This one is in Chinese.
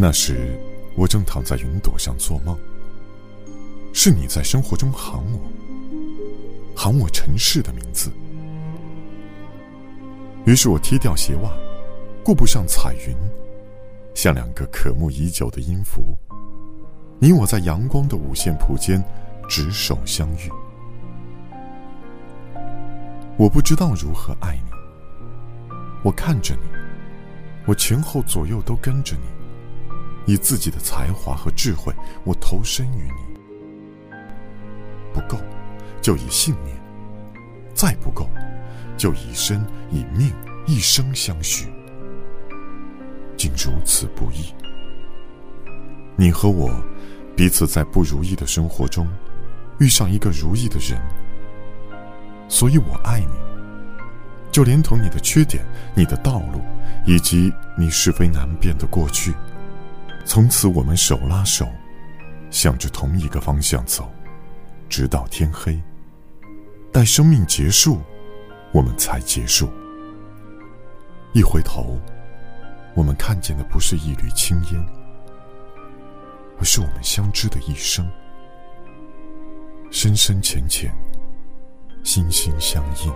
那时，我正躺在云朵上做梦。是你在生活中喊我，喊我尘世的名字。于是我踢掉鞋袜，顾不上彩云，像两个渴慕已久的音符。你我在阳光的五线谱间，执手相遇。我不知道如何爱你，我看着你，我前后左右都跟着你，以自己的才华和智慧，我投身于你。不够，就以信念；再不够，就以身以命，一生相许。竟如此不易。你和我。彼此在不如意的生活中，遇上一个如意的人，所以我爱你。就连同你的缺点、你的道路，以及你是非难辨的过去，从此我们手拉手，向着同一个方向走，直到天黑。待生命结束，我们才结束。一回头，我们看见的不是一缕青烟。而是我们相知的一生，深深浅浅，心心相印。